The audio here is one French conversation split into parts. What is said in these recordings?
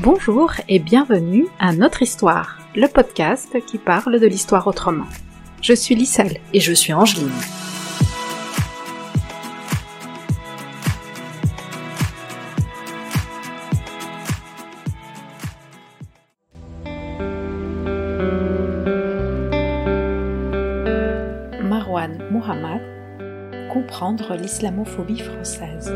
Bonjour et bienvenue à Notre Histoire, le podcast qui parle de l'histoire autrement. Je suis Lisselle et je suis Angeline. L'islamophobie française.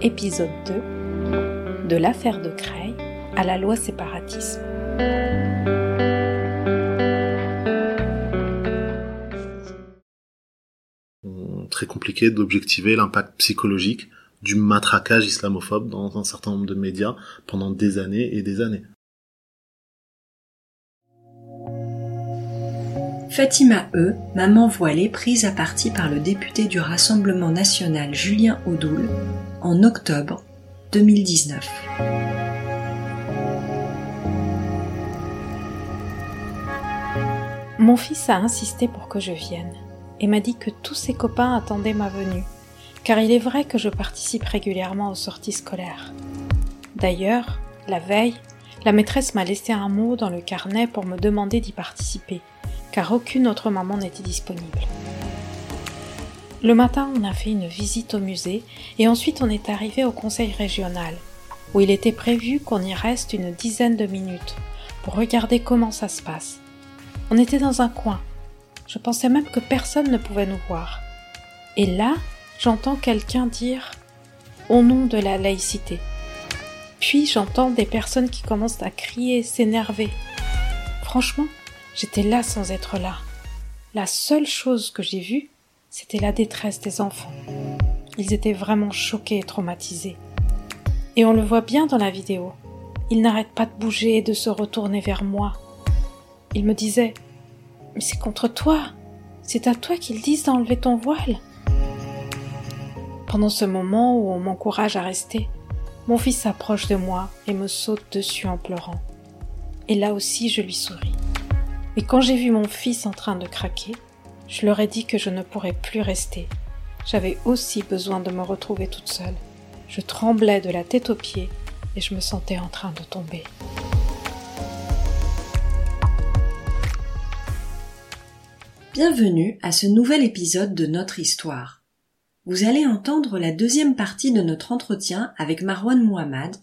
Épisode 2 De l'affaire de Creil à la loi séparatisme. Très compliqué d'objectiver l'impact psychologique du matraquage islamophobe dans un certain nombre de médias pendant des années et des années. Fatima E, maman voilée prise à partie par le député du Rassemblement national Julien Audoul en octobre 2019. Mon fils a insisté pour que je vienne et m'a dit que tous ses copains attendaient ma venue, car il est vrai que je participe régulièrement aux sorties scolaires. D'ailleurs, la veille, la maîtresse m'a laissé un mot dans le carnet pour me demander d'y participer, car aucune autre maman n'était disponible. Le matin, on a fait une visite au musée et ensuite on est arrivé au conseil régional, où il était prévu qu'on y reste une dizaine de minutes pour regarder comment ça se passe. On était dans un coin. Je pensais même que personne ne pouvait nous voir. Et là, j'entends quelqu'un dire au nom de la laïcité. Puis j'entends des personnes qui commencent à crier, s'énerver. Franchement, j'étais là sans être là. La seule chose que j'ai vue, c'était la détresse des enfants. Ils étaient vraiment choqués et traumatisés. Et on le voit bien dans la vidéo. Ils n'arrêtent pas de bouger et de se retourner vers moi. Ils me disaient Mais c'est contre toi. C'est à toi qu'ils disent d'enlever ton voile. Pendant ce moment où on m'encourage à rester, mon fils s'approche de moi et me saute dessus en pleurant. Et là aussi je lui souris. Mais quand j'ai vu mon fils en train de craquer, je leur ai dit que je ne pourrais plus rester. J'avais aussi besoin de me retrouver toute seule. Je tremblais de la tête aux pieds et je me sentais en train de tomber. Bienvenue à ce nouvel épisode de notre histoire. Vous allez entendre la deuxième partie de notre entretien avec Marwan Mohammad,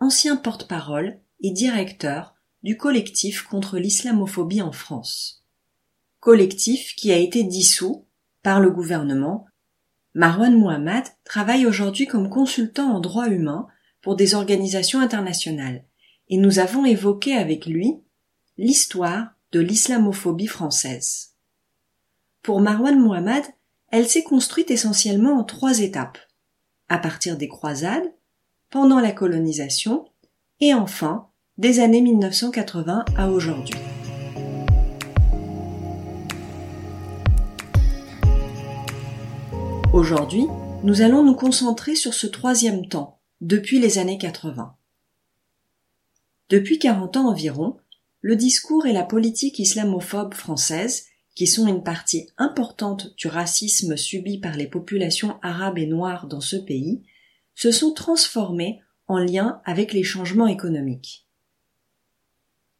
ancien porte-parole et directeur du collectif contre l'islamophobie en France. Collectif qui a été dissous par le gouvernement. Marwan Mohammad travaille aujourd'hui comme consultant en droit humain pour des organisations internationales et nous avons évoqué avec lui l'histoire de l'islamophobie française. Pour Marwan Mohammad, elle s'est construite essentiellement en trois étapes. À partir des croisades, pendant la colonisation, et enfin, des années 1980 à aujourd'hui. Aujourd'hui, nous allons nous concentrer sur ce troisième temps, depuis les années 80. Depuis 40 ans environ, le discours et la politique islamophobe française qui sont une partie importante du racisme subi par les populations arabes et noires dans ce pays, se sont transformés en lien avec les changements économiques.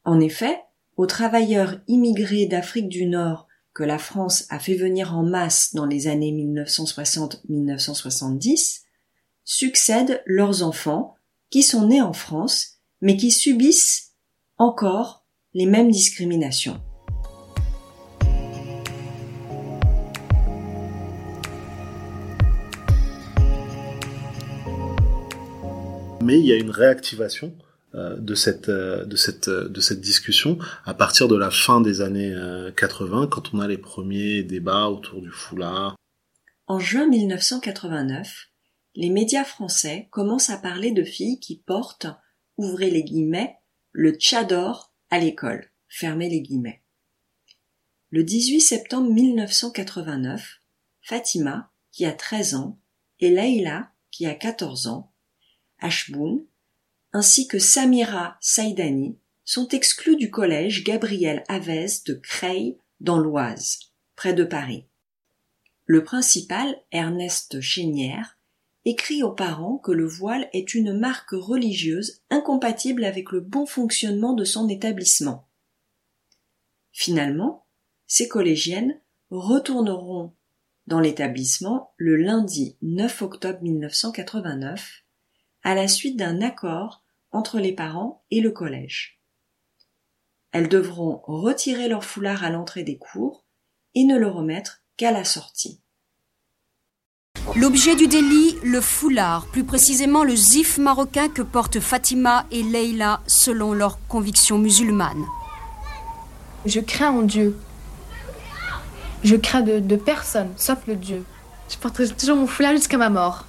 En effet, aux travailleurs immigrés d'Afrique du Nord que la France a fait venir en masse dans les années 1960-1970, succèdent leurs enfants qui sont nés en France mais qui subissent encore les mêmes discriminations. mais il y a une réactivation de cette euh, de cette euh, de cette discussion à partir de la fin des années 80 quand on a les premiers débats autour du foulard. En juin 1989, les médias français commencent à parler de filles qui portent ouvrez les guillemets le tchador à l'école fermez les guillemets. Le 18 septembre 1989, Fatima, qui a 13 ans, et Leïla, qui a 14 ans, Ashboun, ainsi que Samira Saïdani, sont exclus du collège Gabriel Avez de Creil dans l'Oise, près de Paris. Le principal, Ernest Chénière, écrit aux parents que le voile est une marque religieuse incompatible avec le bon fonctionnement de son établissement. Finalement, ces collégiennes retourneront dans l'établissement le lundi 9 octobre 1989 à la suite d'un accord entre les parents et le collège. Elles devront retirer leur foulard à l'entrée des cours et ne le remettre qu'à la sortie. L'objet du délit, le foulard, plus précisément le zif marocain que portent Fatima et Leila selon leurs convictions musulmanes. Je crains en Dieu. Je crains de, personne, sauf le Dieu. Je porterai toujours mon foulard jusqu'à ma mort.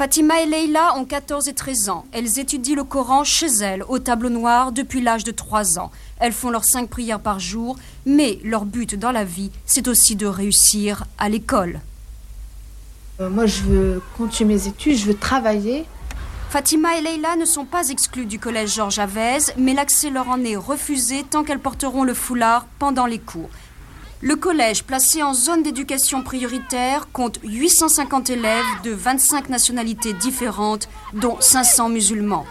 Fatima et Leila ont 14 et 13 ans. Elles étudient le Coran chez elles, au tableau noir, depuis l'âge de 3 ans. Elles font leurs 5 prières par jour, mais leur but dans la vie, c'est aussi de réussir à l'école. Euh, moi, je veux continuer mes études, je veux travailler. Fatima et Leila ne sont pas exclues du collège Georges Avez, mais l'accès leur en est refusé tant qu'elles porteront le foulard pendant les cours. Le collège, placé en zone d'éducation prioritaire, compte 850 élèves de 25 nationalités différentes, dont 500 musulmans.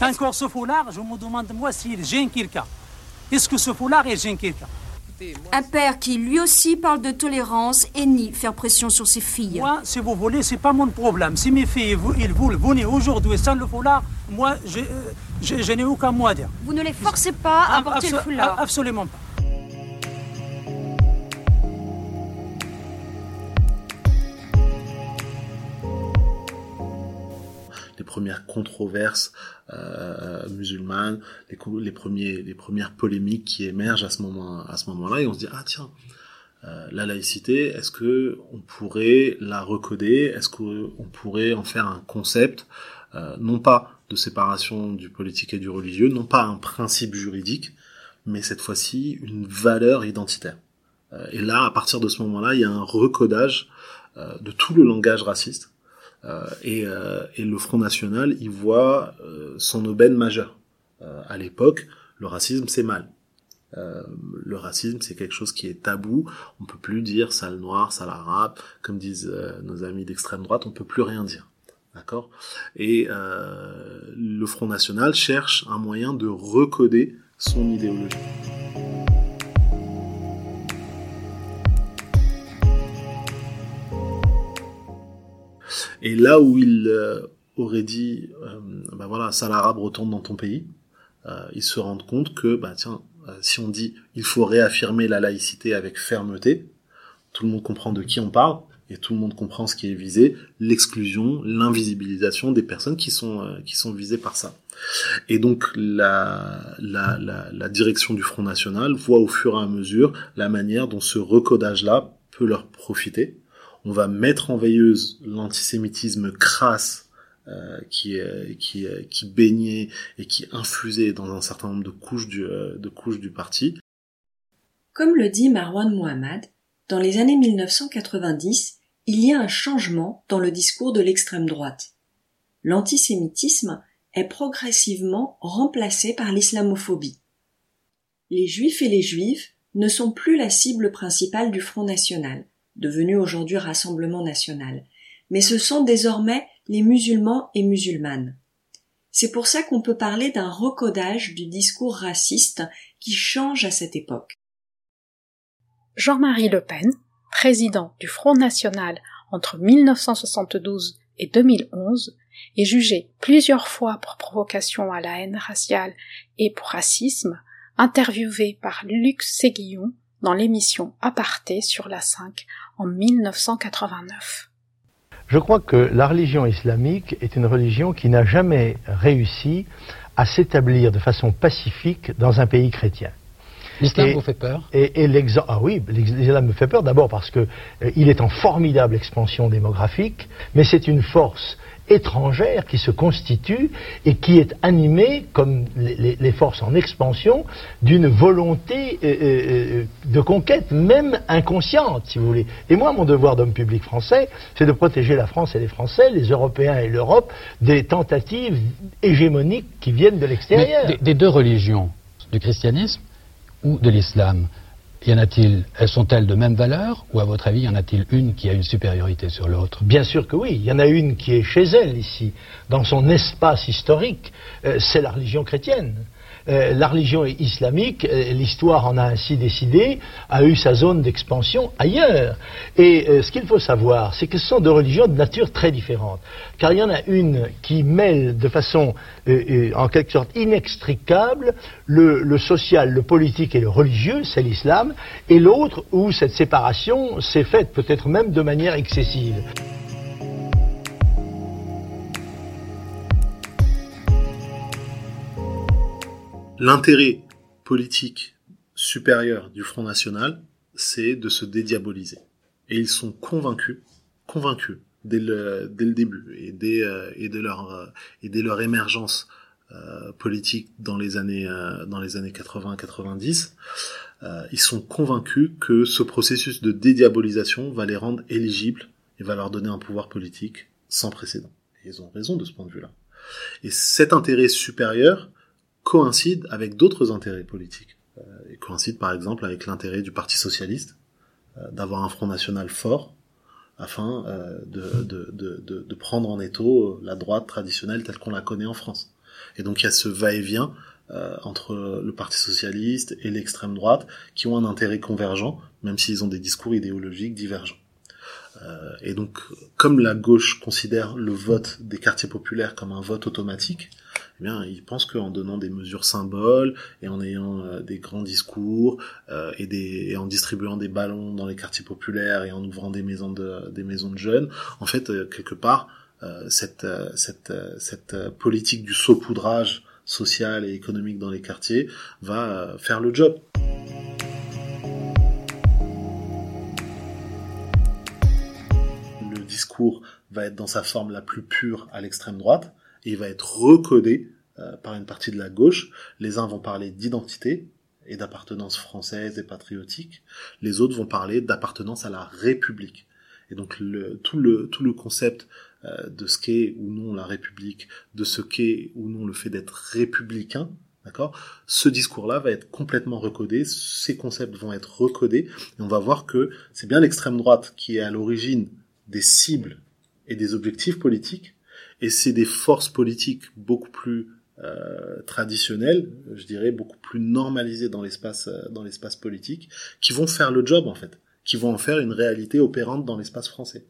Encore ce foulard, je me demande moi s'il gêne quelqu'un. Est-ce que ce foulard est quelqu'un? Un père qui lui aussi parle de tolérance et nie faire pression sur ses filles. Moi, si vous voulez, c'est pas mon problème. Si mes filles, ils veulent venir aujourd'hui sans le foulard, moi, je, je, n'ai aucun mot à dire. Vous ne les forcez pas à porter le foulard Absolument pas. Premières controverses euh, musulmanes, les, premiers, les premières polémiques qui émergent à ce moment, à ce moment-là, et on se dit ah tiens, euh, la laïcité, est-ce que on pourrait la recoder? Est-ce qu'on pourrait en faire un concept, euh, non pas de séparation du politique et du religieux, non pas un principe juridique, mais cette fois-ci une valeur identitaire? Et là, à partir de ce moment-là, il y a un recodage de tout le langage raciste et, euh, et, le Front National il voit euh, son aubaine majeure. à l'époque, le racisme c'est mal. Euh, le racisme, c'est quelque chose qui est tabou. On peut plus dire sale noir, sale arabe, comme disent nos amis d'extrême droite. On peut plus rien dire, d'accord? Et euh, le Front National cherche un moyen de recoder son idéologie. Et là où il euh, aurait dit, euh, bah voilà, ça l'arabe retourne dans ton pays, euh, ils se rendent compte que, bah tiens, euh, si on dit il faut réaffirmer la laïcité avec fermeté, tout le monde comprend de qui on parle et tout le monde comprend ce qui est visé, l'exclusion, l'invisibilisation des personnes qui sont qui sont visées par ça. Et donc la, la, la, la, direction du Front National voit au fur et à mesure la manière dont ce recodage-là peut leur profiter on va mettre en veilleuse l'antisémitisme crasse euh, qui, qui, qui baignait et qui infusait dans un certain nombre de couches du, euh, de couches du parti. Comme le dit Marwan Mohammad, dans les années 1990, il y a un changement dans le discours de l'extrême droite. L'antisémitisme est progressivement remplacé par l'islamophobie. Les juifs et les juives ne sont plus la cible principale du Front national, devenu aujourd'hui Rassemblement national, mais ce sont désormais les musulmans et musulmanes. C'est pour ça qu'on peut parler d'un recodage du discours raciste qui change à cette époque. Jean-Marie Le Pen, président du Front National entre 1972 et 2011, est jugé plusieurs fois pour provocation à la haine raciale et pour racisme, interviewé par Luc Séguillon dans l'émission Aparté sur la 5 en 1989. Je crois que la religion islamique est une religion qui n'a jamais réussi à s'établir de façon pacifique dans un pays chrétien. L'islam vous fait peur? Et, l'exemple, ah oui, l'islam me fait peur d'abord parce que euh, il est en formidable expansion démographique, mais c'est une force étrangère qui se constitue et qui est animée, comme les, forces en expansion, d'une volonté euh, euh, de conquête, même inconsciente, si vous voulez. Et moi, mon devoir d'homme public français, c'est de protéger la France et les Français, les Européens et l'Europe, des tentatives hégémoniques qui viennent de l'extérieur. des deux religions, du christianisme ou de l'islam, y en a-t-il, elles sont-elles de même valeur ou à votre avis, y en a-t-il une qui a une supériorité sur l'autre? Bien sûr que oui, il y en a une qui est chez elle ici, dans son espace historique, euh, c'est la religion chrétienne. Euh, la religion islamique, euh, l'histoire en a ainsi décidé, a eu sa zone d'expansion ailleurs. Et euh, ce qu'il faut savoir, c'est que ce sont deux religions de nature très différente. Car il y en a une qui mêle de façon en quelque sorte inextricable le, le social, le politique et le religieux, c'est l'islam, et l'autre où cette séparation s'est faite peut-être même de manière excessive. L'intérêt politique supérieur du Front National, c'est de se dédiaboliser. Et ils sont convaincus, convaincus, dès le, début et dès, euh, euh, et dès leur émergence euh, politique dans les années, dans les années 80-90, ils sont convaincus que ce processus de dédiabolisation va les rendre éligibles et va leur donner un pouvoir politique sans précédent. Et ils ont raison de ce point de vue-là. Et cet intérêt supérieur, coïncide avec d'autres intérêts politiques. Euh, et coïncide par exemple avec l'intérêt du Parti socialiste euh, d'avoir un Front national fort afin euh, de, de, de, de, prendre en étau la droite traditionnelle telle qu'on la connaît en France. Et donc il y a ce va-et-vient entre le Parti socialiste et l'extrême droite qui ont un intérêt convergent, même s'ils ont des discours idéologiques divergents. Euh, et donc, comme la gauche considère le vote des quartiers populaires comme un vote automatique, eh bien, ils pensent qu'en donnant des mesures symboles et en ayant euh, des grands discours euh, et, en distribuant des ballons dans les quartiers populaires et en ouvrant des maisons de, des maisons de jeunes, en fait, euh, quelque part, cette, cette, cette politique du saupoudrage social et économique dans les quartiers va faire le job. Le discours va être dans sa forme la plus pure à l'extrême droite, et il va être recodé euh, par une partie de la gauche. Les uns vont parler d'identité et d'appartenance française et patriotique, les autres vont parler d'appartenance à la République. Et donc le, tout, le, tout le concept euh, de ce qu'est ou non la République, de ce qu'est ou non le fait d'être républicain, d'accord Ce discours-là va être complètement recodé, ces concepts vont être recodés, et on va voir que c'est bien l'extrême droite qui est à l'origine des cibles et des objectifs politiques, et c'est des forces politiques beaucoup plus euh, traditionnelles, je dirais beaucoup plus normalisées dans l'espace euh, dans l'espace politique, qui vont faire le job en fait, qui vont en faire une réalité opérante dans l'espace français.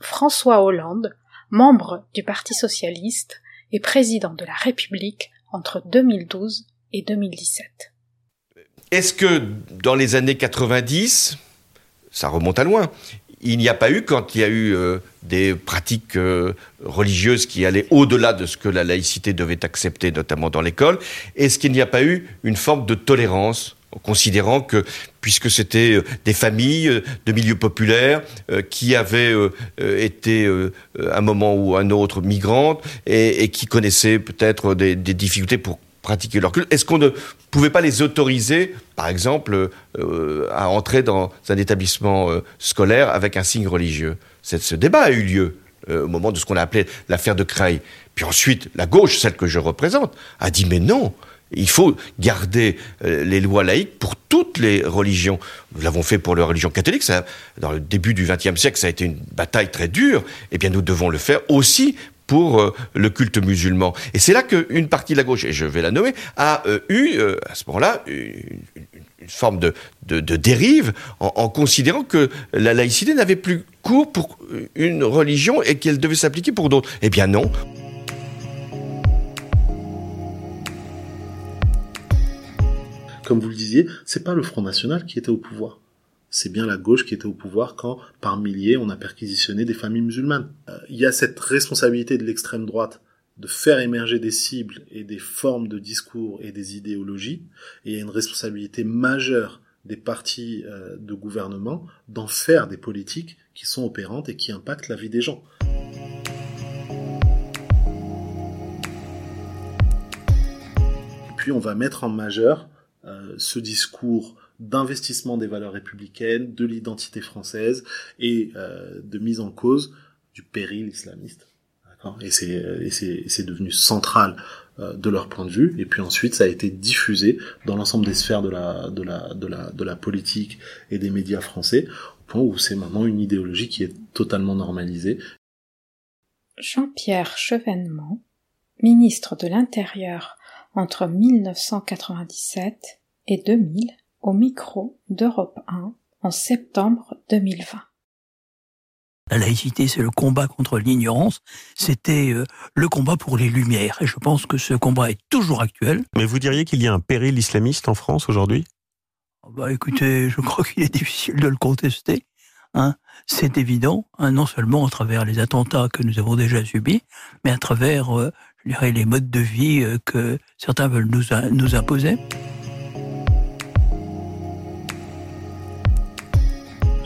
François Hollande, membre du Parti socialiste et président de la République entre 2012 et 2017. Est-ce que dans les années 90, ça remonte à loin, il n'y a pas eu, quand il y a eu euh, des pratiques euh, religieuses qui allaient au-delà de ce que la laïcité devait accepter, notamment dans l'école, est-ce qu'il n'y a pas eu une forme de tolérance considérant que puisque c'était euh, des familles de milieux populaires qui avaient été un moment ou un autre migrantes et, qui connaissaient peut-être des difficultés pour pratiquer leur culte. Est-ce qu'on ne pouvait pas les autoriser, par exemple, euh, à entrer dans un établissement euh, scolaire avec un signe religieux? Ce débat a eu lieu euh, au moment de ce qu'on a appelé l'affaire de Creil. Puis ensuite, la gauche, celle que je représente, a dit mais non, il faut garder les lois laïques pour toutes les religions. Nous l'avons fait pour la religion catholique. Dans le début du XXe siècle, ça a été une bataille très dure. Eh bien, nous devons le faire aussi pour euh, le culte musulman. Et c'est là qu'une partie de la gauche, et je vais la nommer, a euh, eu euh, à ce moment-là une, forme de, de, dérive en, en, considérant que la laïcité n'avait plus cours pour une religion et qu'elle devait s'appliquer pour d'autres. Eh bien non. Comme vous le disiez, c'est pas le Front National qui était au pouvoir c'est bien la gauche qui était au pouvoir quand, par milliers, on a perquisitionné des familles musulmanes. Euh, il y a cette responsabilité de l'extrême droite de faire émerger des cibles et des formes de discours et des idéologies, et il y a une responsabilité majeure des partis euh, de gouvernement d'en faire des politiques qui sont opérantes et qui impactent la vie des gens. Et puis on va mettre en majeur euh, ce discours d'investissement des valeurs républicaines, de l'identité française et euh, de mise en cause du péril islamiste. Et c'est devenu central euh, de leur point de vue. Et puis ensuite, ça a été diffusé dans l'ensemble des sphères de la, de, la, de, la, de la politique et des médias français, au point où c'est maintenant une idéologie qui est totalement normalisée. Jean-Pierre Chevènement, ministre de l'Intérieur entre 1997 et 2000, au micro d'Europe 1 en septembre 2020. La laïcité, c'est le combat contre l'ignorance. C'était euh, le combat pour les Lumières. Et je pense que ce combat est toujours actuel. Mais vous diriez qu'il y a un péril islamiste en France aujourd'hui? Ah Bah écoutez, je crois qu'il est difficile de le contester. Hein. C'est évident, hein, non seulement à travers les attentats que nous avons déjà subis, mais à travers, euh, je dirais, les modes de vie euh, que certains veulent nous, nous imposer.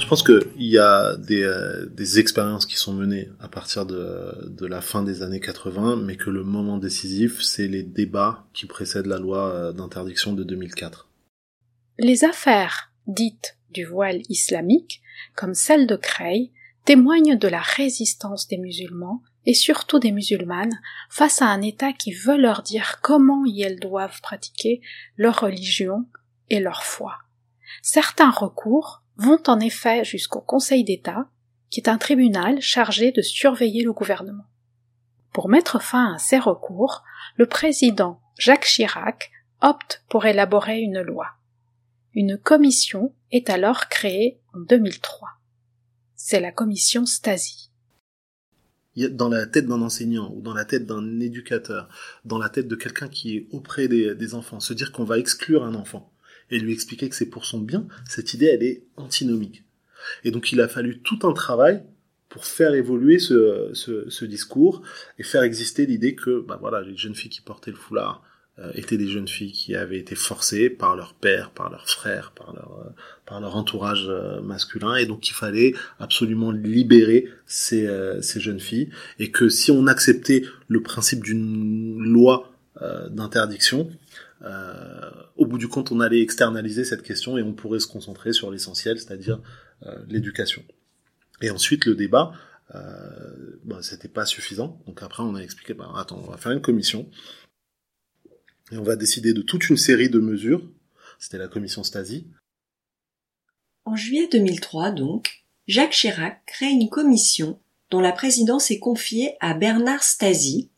Pense qu'il y a des, euh, des, expériences qui sont menées à partir de, la fin des années 80, mais que le moment décisif, c'est les débats qui précèdent la loi euh, d'interdiction de 2004. Les affaires dites du voile islamique, comme celle de Creil, témoignent de la résistance des musulmans et surtout des musulmanes face à un État qui veut leur dire comment elles doivent pratiquer leur religion et leur foi. Certains recours vont en effet jusqu'au Conseil d'État, qui est un tribunal chargé de surveiller le gouvernement. Pour mettre fin à ces recours, le président Jacques Chirac opte pour élaborer une loi. Une commission est alors créée en 2003. C'est la commission Stasi. Dans la tête d'un enseignant ou dans la tête d'un éducateur, dans la tête de quelqu'un qui est auprès des, des enfants, se dire qu'on va exclure un enfant, et lui expliquer que c'est pour son bien, cette idée, elle est antinomique. Et donc il a fallu tout un travail pour faire évoluer ce, ce, ce discours et faire exister l'idée que bah voilà les jeunes filles qui portaient le foulard euh, étaient des jeunes filles qui avaient été forcées par leur père, par leur frère, par leur euh, par leur entourage euh, masculin et donc il fallait absolument libérer ces, ces jeunes filles et que si on acceptait le principe d'une loi d'interdiction, euh, au bout du compte, on allait externaliser cette question et on pourrait se concentrer sur l'essentiel, c'est-à-dire euh, l'éducation. Et ensuite, le débat, euh, bah, c'était pas suffisant. Donc après, on a expliqué, bah, attends, on va faire une commission et on va décider de toute une série de mesures. C'était la commission Stasi. En juillet 2003, donc, Jacques Chirac crée une commission dont la présidence est confiée à Bernard Stasi,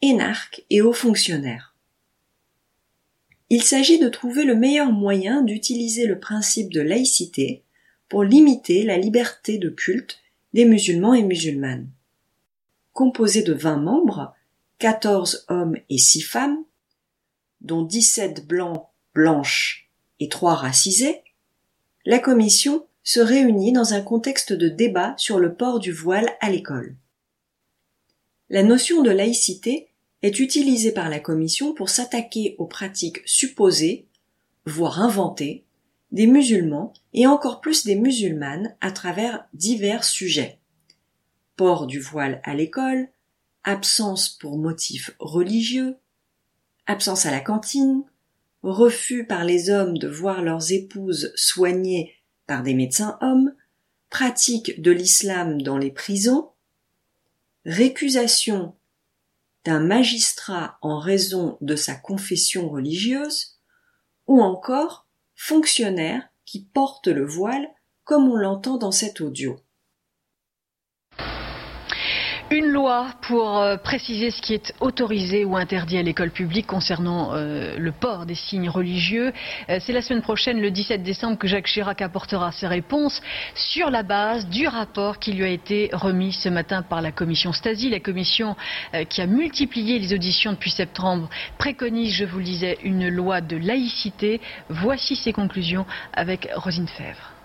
énarque et haut fonctionnaire. Il s'agit de trouver le meilleur moyen d'utiliser le principe de laïcité pour limiter la liberté de culte des musulmans et musulmanes. Composé de 20 membres, 14 hommes et 6 femmes, dont 17 blancs, blanches et 3 racisés, la commission se réunit dans un contexte de débat sur le port du voile à l'école. La notion de laïcité est utilisé par la Commission pour s'attaquer aux pratiques supposées, voire inventées, des musulmans et encore plus des musulmanes à travers divers sujets. Port du voile à l'école, absence pour motifs religieux, absence à la cantine, refus par les hommes de voir leurs épouses soignées par des médecins hommes, pratique de l'islam dans les prisons, récusation d'un magistrat en raison de sa confession religieuse, ou encore fonctionnaire qui porte le voile comme on l'entend dans cet audio. Une loi pour euh, préciser ce qui est autorisé ou interdit à l'école publique concernant euh, le port des signes religieux. Euh, c'est la semaine prochaine, le 17 décembre, que Jacques Chirac apportera ses réponses sur la base du rapport qui lui a été remis ce matin par la commission Stasi. La commission qui a multiplié les auditions depuis septembre préconise, je vous le disais, une loi de laïcité. Voici ses conclusions avec Rosine Fèvre.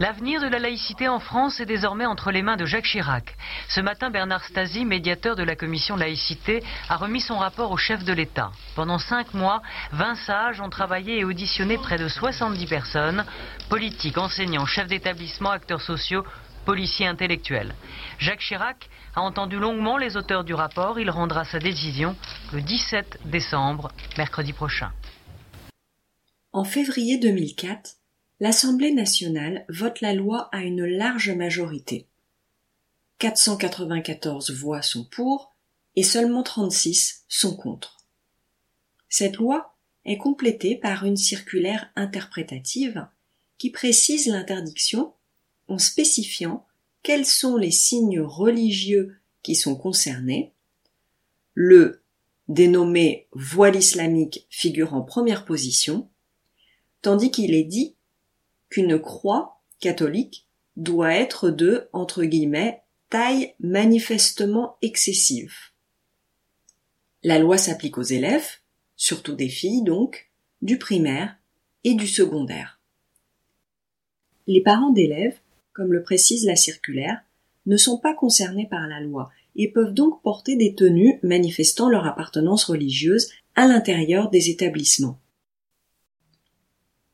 L'avenir de la laïcité en France est désormais entre les mains de Jacques Chirac. Ce matin, Bernard Stasi, médiateur de la commission laïcité, a remis son rapport au chef de l'État. Pendant cinq mois, 20 sages ont travaillé et auditionné près de 70 personnes, politiques, enseignants, chefs d'établissement, acteurs sociaux, policiers intellectuels. Jacques Chirac a entendu longuement les auteurs du rapport. Il rendra sa décision le 17 décembre, mercredi prochain. En février 2004, l'Assemblée nationale vote la loi à une large majorité. 494 voix sont pour et seulement 36 sont contre. Cette loi est complétée par une circulaire interprétative qui précise l'interdiction en spécifiant quels sont les signes religieux qui sont concernés. Le dénommé voile islamique figure en première position, tandis qu'il est dit qu'une croix catholique doit être de, entre guillemets, taille manifestement excessive. La loi s'applique aux élèves, surtout des filles donc, du primaire et du secondaire. Les parents d'élèves, comme le précise la circulaire, ne sont pas concernés par la loi et peuvent donc porter des tenues manifestant leur appartenance religieuse à l'intérieur des établissements.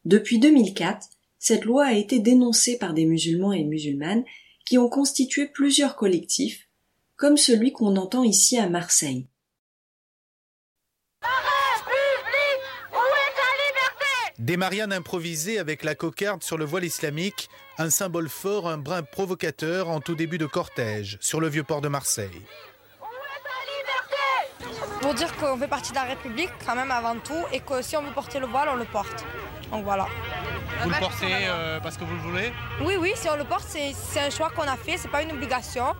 Depuis 2004, cette loi a été dénoncée par des musulmans et musulmanes qui ont constitué plusieurs collectifs, comme celui qu'on entend ici à Marseille. Des marianes improvisées avec la cocarde sur le voile islamique, un symbole fort, un brin provocateur en tout début de cortège sur le vieux port de Marseille. Pour dire qu'on fait partie de la République quand même avant tout et que si on veut porter le voile, on le porte. Donc voilà. Vous le portez euh, parce que vous le voulez Oui, oui, si on le porte, c'est un choix qu'on a fait, c'est pas une obligation.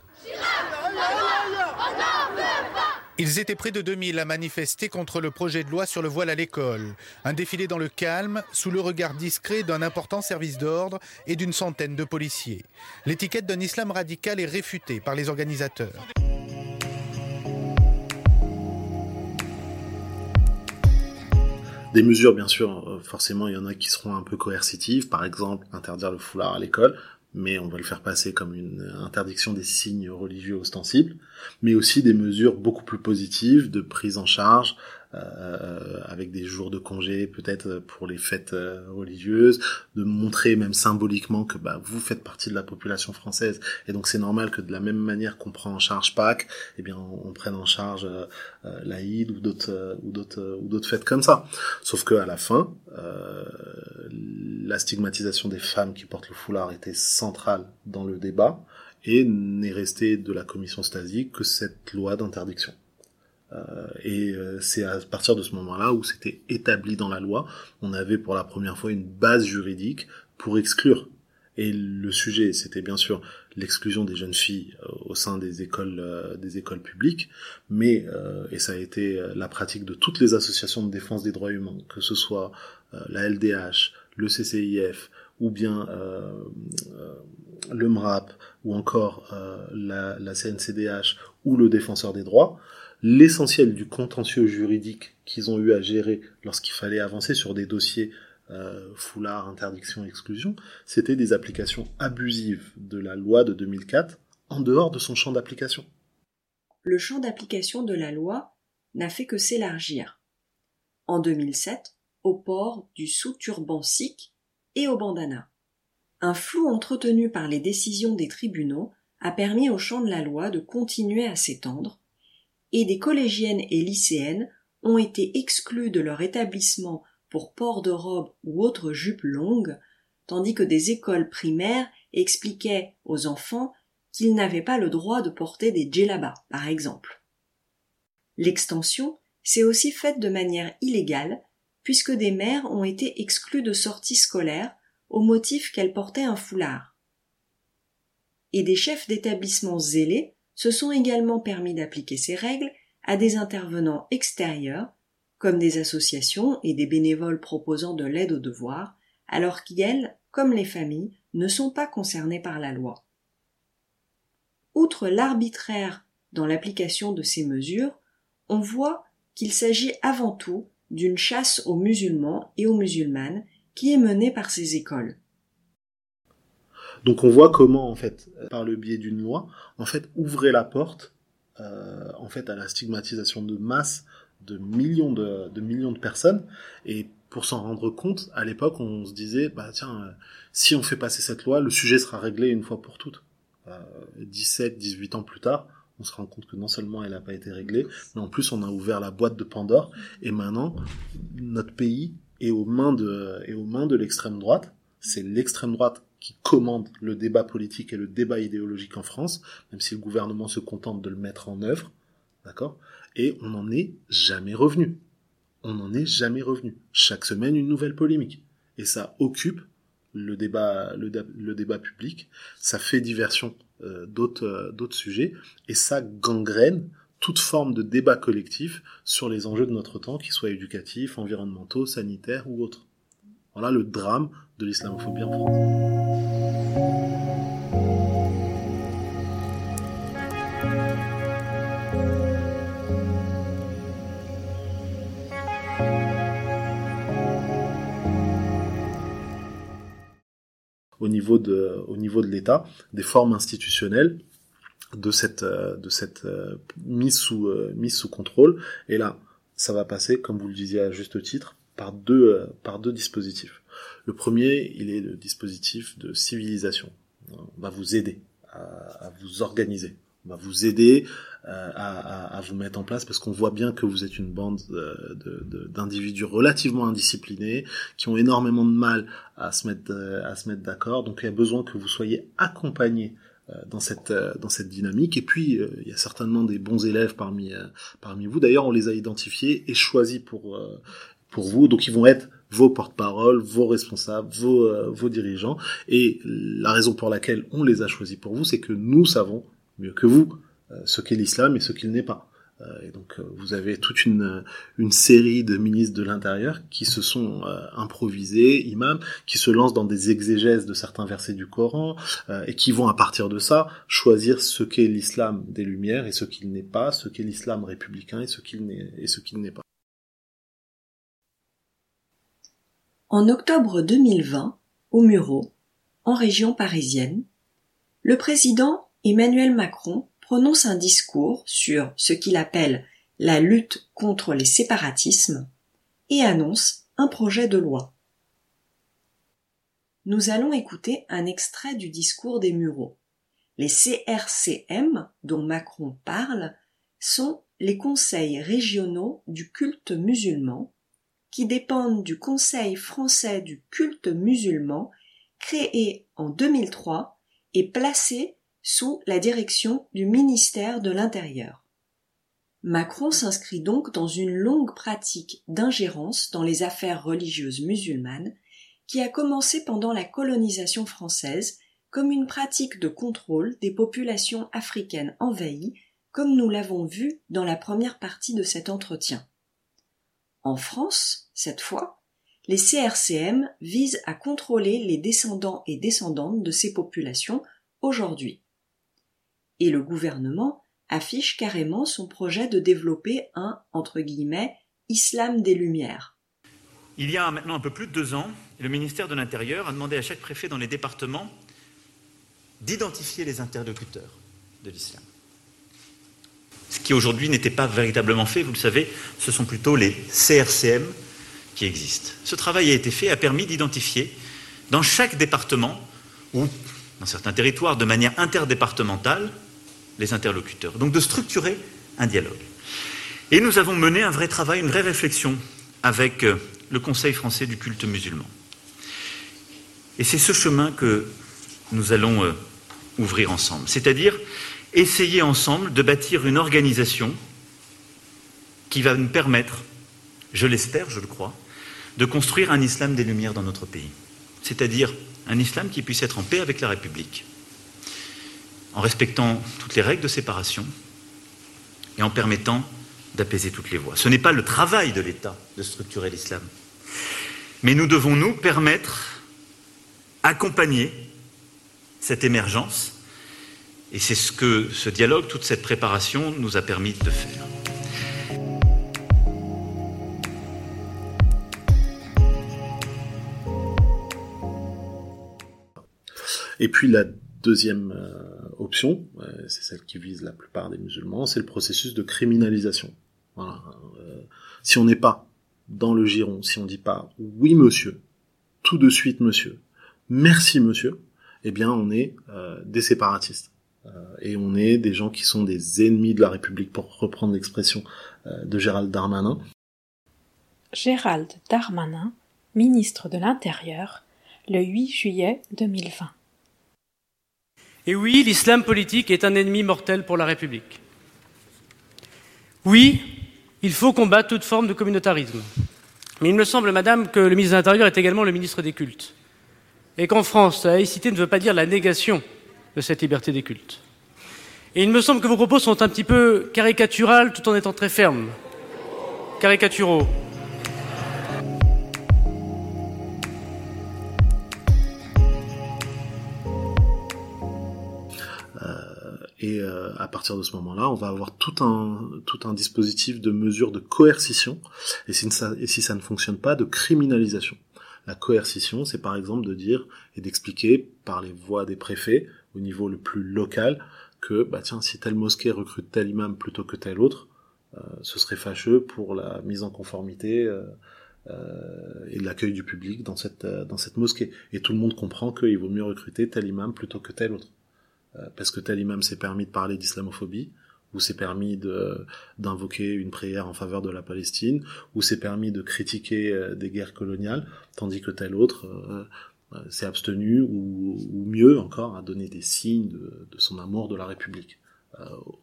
Ils étaient près de 2000 à manifester contre le projet de loi sur le voile à l'école. Un défilé dans le calme, sous le regard discret d'un important service d'ordre et d'une centaine de policiers. L'étiquette d'un islam radical est réfutée par les organisateurs. Des mesures, bien sûr, euh, forcément, il y en a qui seront un peu coercitives. Par exemple, interdire le foulard à l'école, mais on va le faire passer comme une interdiction des signes religieux ostensibles. Mais aussi des mesures beaucoup plus positives de prise en charge euh, avec des jours de congé peut-être pour les fêtes euh, religieuses, de montrer même symboliquement que bah, vous faites partie de la population française et donc c'est normal que de la même manière qu'on prend en charge Pâques, eh bien on, prenne en charge euh, euh l'Aïd ou d'autres ou d'autres ou d'autres fêtes comme ça. Sauf que à la fin, la stigmatisation des femmes qui portent le foulard était centrale dans le débat et n'est restée de la commission Stasi que cette loi d'interdiction. Euh, et euh, c'est à partir de ce moment-là où c'était établi dans la loi, on avait pour la première fois une base juridique pour exclure. Et le sujet, c'était bien sûr l'exclusion des jeunes filles euh, au sein des écoles, des écoles publiques, mais et ça a été la pratique de toutes les associations de défense des droits humains, que ce soit la LDH, le CCIF ou bien le MRAP ou encore la, la CNCDH ou le défenseur des droits, l'essentiel du contentieux juridique qu'ils ont eu à gérer lorsqu'il fallait avancer sur des dossiers euh, foulard, interdiction, exclusion, c'était des applications abusives de la loi de 2004 en dehors de son champ d'application. Le champ d'application de la loi n'a fait que s'élargir. En 2007, au port du sous-turban sikh et au bandana. Un flou entretenu par les décisions des tribunaux a permis au champ de la loi de continuer à s'étendre et des collégiennes et lycéennes ont été exclues de leur établissement pour port de robe ou autre jupe longue, tandis que des écoles primaires expliquaient aux enfants qu'ils n'avaient pas le droit de porter des djellabas, par exemple. L'extension s'est aussi faite de manière illégale, puisque des mères ont été exclues de sorties scolaires au motif qu'elles portaient un foulard. Et des chefs d'établissement zélés se sont également permis d'appliquer ces règles à des intervenants extérieurs, comme des associations et des bénévoles proposant de l'aide aux devoirs, alors qu'elles, comme les familles, ne sont pas concernées par la loi. Outre l'arbitraire dans l'application de ces mesures, on voit qu'il s'agit avant tout d'une chasse aux musulmans et aux musulmanes qui est menée par ces écoles. Donc on voit comment, en fait, par le biais d'une loi, en fait, ouvrir la porte, euh, en fait, à la stigmatisation de masse de millions de, millions de personnes. Et pour s'en rendre compte, à l'époque, on se disait, bah tiens, euh, si on fait passer cette loi, le sujet sera réglé une fois pour toutes. 17, 18 ans plus tard, on se rend compte que non seulement elle n'a pas été réglée, mais en plus on a ouvert la boîte de Pandore, et maintenant notre pays est aux mains de, est aux mains de l'extrême droite. C'est l'extrême droite qui commande le débat politique et le débat idéologique en France, même si le gouvernement se contente de le mettre en œuvre, d'accord? Et on n'en est jamais revenu. On n'en est jamais revenu. Chaque semaine, une nouvelle polémique. Et ça occupe le débat, public, ça fait diversion euh, euh, d'autres sujets, et ça gangrène toute forme de débat collectif sur les enjeux de notre temps, qu'ils soient éducatifs, environnementaux, sanitaires ou autres. Voilà le drame de l'islamophobie en France. au niveau de, l'État, des formes institutionnelles de cette, euh, de cette euh, mise sous, euh, mise sous contrôle. Et là, ça va passer, comme vous le disiez à juste titre, par deux, par deux dispositifs. Le premier, il est le dispositif de civilisation. On va vous aider à, à vous organiser. On va vous aider euh, à, à, vous mettre en place parce qu'on voit bien que vous êtes une bande d'individus de, de, relativement indisciplinés qui ont énormément de mal à se mettre à se mettre d'accord. Donc il y a besoin que vous soyez accompagnés dans cette dans cette dynamique et puis il y a certainement des bons élèves parmi parmi vous d'ailleurs on les a identifiés et choisis pour pour vous donc ils vont être vos porte-parole, vos responsables, vos, euh, vos dirigeants. Et la raison pour laquelle on les a choisis pour vous, c'est que nous savons mieux que vous euh, ce qu'est l'islam et ce qu'il n'est pas. Euh, et donc vous avez toute une, une série de ministres de l'Intérieur qui se sont improvisés, imams, qui se lancent dans des exégèses de certains versets du Coran et qui vont à partir de ça choisir ce qu'est l'islam des Lumières et ce qu'il n'est pas, ce qu'est l'islam républicain et ce qu'il n'est et ce qu'il n'est pas. En octobre 2020, au Murau, en région parisienne, le président Emmanuel Macron prononce un discours sur ce qu'il appelle la lutte contre les séparatismes et annonce un projet de loi. Nous allons écouter un extrait du discours des Mureaux. Les CRCM dont Macron parle sont les conseils régionaux du culte musulman qui dépendent du Conseil français du culte musulman, créé en 2003 et placé sous la direction du ministère de l'Intérieur. Macron s'inscrit donc dans une longue pratique d'ingérence dans les affaires religieuses musulmanes qui a commencé pendant la colonisation française comme une pratique de contrôle des populations africaines envahies, comme nous l'avons vu dans la première partie de cet entretien. En France, cette fois, les CRCM visent à contrôler les descendants et descendantes de ces populations aujourd'hui. Et le gouvernement affiche carrément son projet de développer un, entre guillemets, islam des Lumières. Il y a maintenant un peu plus de deux ans, le ministère de l'Intérieur a demandé à chaque préfet dans les départements d'identifier les interlocuteurs de l'islam ce qui aujourd'hui n'était pas véritablement fait, vous le savez, ce sont plutôt les CRCM qui existent. Ce travail a été fait, a permis d'identifier dans chaque département ou dans certains territoires de manière interdépartementale les interlocuteurs, donc de structurer un dialogue. Et nous avons mené un vrai travail, une vraie réflexion avec euh, le Conseil français du culte musulman. Et c'est ce chemin que nous allons euh, ouvrir ensemble, c'est-à-dire essayer ensemble de bâtir une organisation qui va nous permettre, je l'espère, je le crois, de construire un islam des Lumières dans notre pays. C'est-à-dire un islam qui puisse être en paix avec la République, en respectant toutes les règles de séparation et en permettant d'apaiser toutes les voix. Ce n'est pas le travail de l'État de structurer l'islam, mais nous devons nous permettre, accompagner cette émergence et c'est ce que ce dialogue, toute cette préparation nous a permis de faire. Et puis la deuxième euh, option, euh, c'est celle qui vise la plupart des musulmans, c'est le processus de criminalisation. Euh, si on n'est pas dans le giron, si on dit pas oui monsieur, tout de suite monsieur, merci monsieur, eh bien on est des séparatistes et on est des gens qui sont des ennemis de la République, pour reprendre l'expression de Gérald Darmanin. Gérald Darmanin, ministre de l'Intérieur, le 8 juillet 2020. Et oui, l'islam politique est un ennemi mortel pour la République. Oui, il faut combattre toute forme de communautarisme. Mais il me semble, madame, que le ministre de l'Intérieur est également le ministre des cultes. Et qu'en France, la laïcité ne veut pas dire la négation de cette liberté des cultes. Et il me semble que vos propos sont un petit peu caricaturales tout en étant très fermes. Caricaturaux. Et euh, à partir de ce moment-là, on va avoir tout un dispositif de mesures de coercition. Et si ça, ne fonctionne pas, de criminalisation. La coercition, c'est par exemple de dire et d'expliquer par les voix des préfets au niveau le plus local que bah tiens si telle mosquée recrute tel imam plutôt que tel autre, euh, ce serait fâcheux pour la mise en conformité euh, et l'accueil du public dans cette mosquée. Et tout le monde comprend qu'il vaut mieux recruter tel imam plutôt que tel autre. Euh, parce que tel imam s'est permis de parler d'islamophobie, ou s'est permis d'invoquer une prière en faveur de la Palestine, ou s'est permis de critiquer euh, des guerres coloniales, tandis que tel autre euh, s'est abstenu, ou, ou, mieux encore, a donné des signes de, de son amour de la République,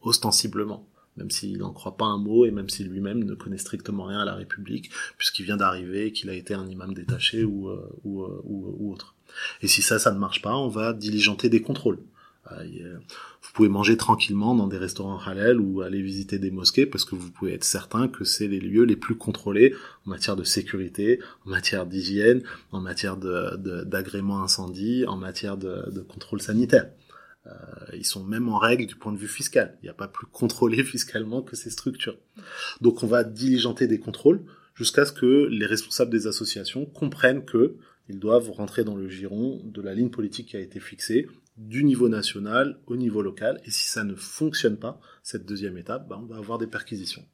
ostensiblement même s'il n'en croit pas un mot et même s'il lui-même ne connaît strictement rien à la République, puisqu'il vient d'arriver, qu'il a été un imam détaché ou, ou, ou, ou, autre. Et si ça, ça ne marche pas, on va diligenter des contrôles. Vous pouvez manger tranquillement dans des restaurants halal ou aller visiter des mosquées parce que vous pouvez être certain que c'est les lieux les plus contrôlés en matière de sécurité, en matière d'hygiène, en matière d'agrément incendie, en matière de, contrôle sanitaire. Euh, ils sont même en règle du point de vue fiscal. Il n'y a pas plus contrôlé fiscalement que ces structures. Donc on va diligenter des contrôles jusqu'à ce que les responsables des associations comprennent que ils doivent rentrer dans le giron de la ligne politique qui a été fixée du niveau national au niveau local. Et si ça ne fonctionne pas, cette deuxième étape, ben, on va avoir des perquisitions.